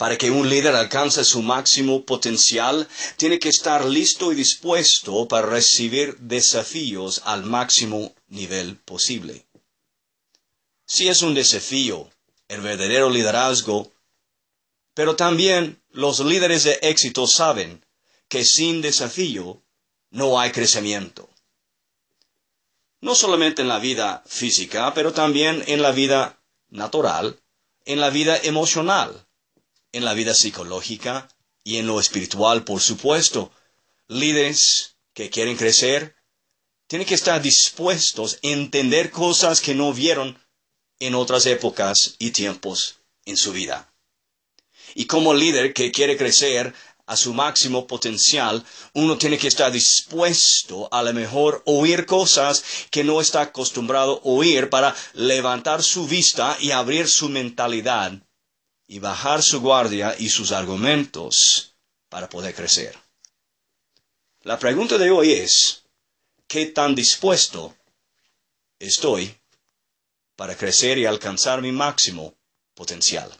Para que un líder alcance su máximo potencial, tiene que estar listo y dispuesto para recibir desafíos al máximo nivel posible. Si es un desafío, el verdadero liderazgo, pero también los líderes de éxito saben que sin desafío no hay crecimiento. No solamente en la vida física, pero también en la vida natural, en la vida emocional, en la vida psicológica y en lo espiritual, por supuesto. Líderes que quieren crecer tienen que estar dispuestos a entender cosas que no vieron en otras épocas y tiempos en su vida. Y como líder que quiere crecer a su máximo potencial, uno tiene que estar dispuesto a lo mejor oír cosas que no está acostumbrado a oír para levantar su vista y abrir su mentalidad y bajar su guardia y sus argumentos para poder crecer. La pregunta de hoy es, ¿qué tan dispuesto estoy para crecer y alcanzar mi máximo potencial?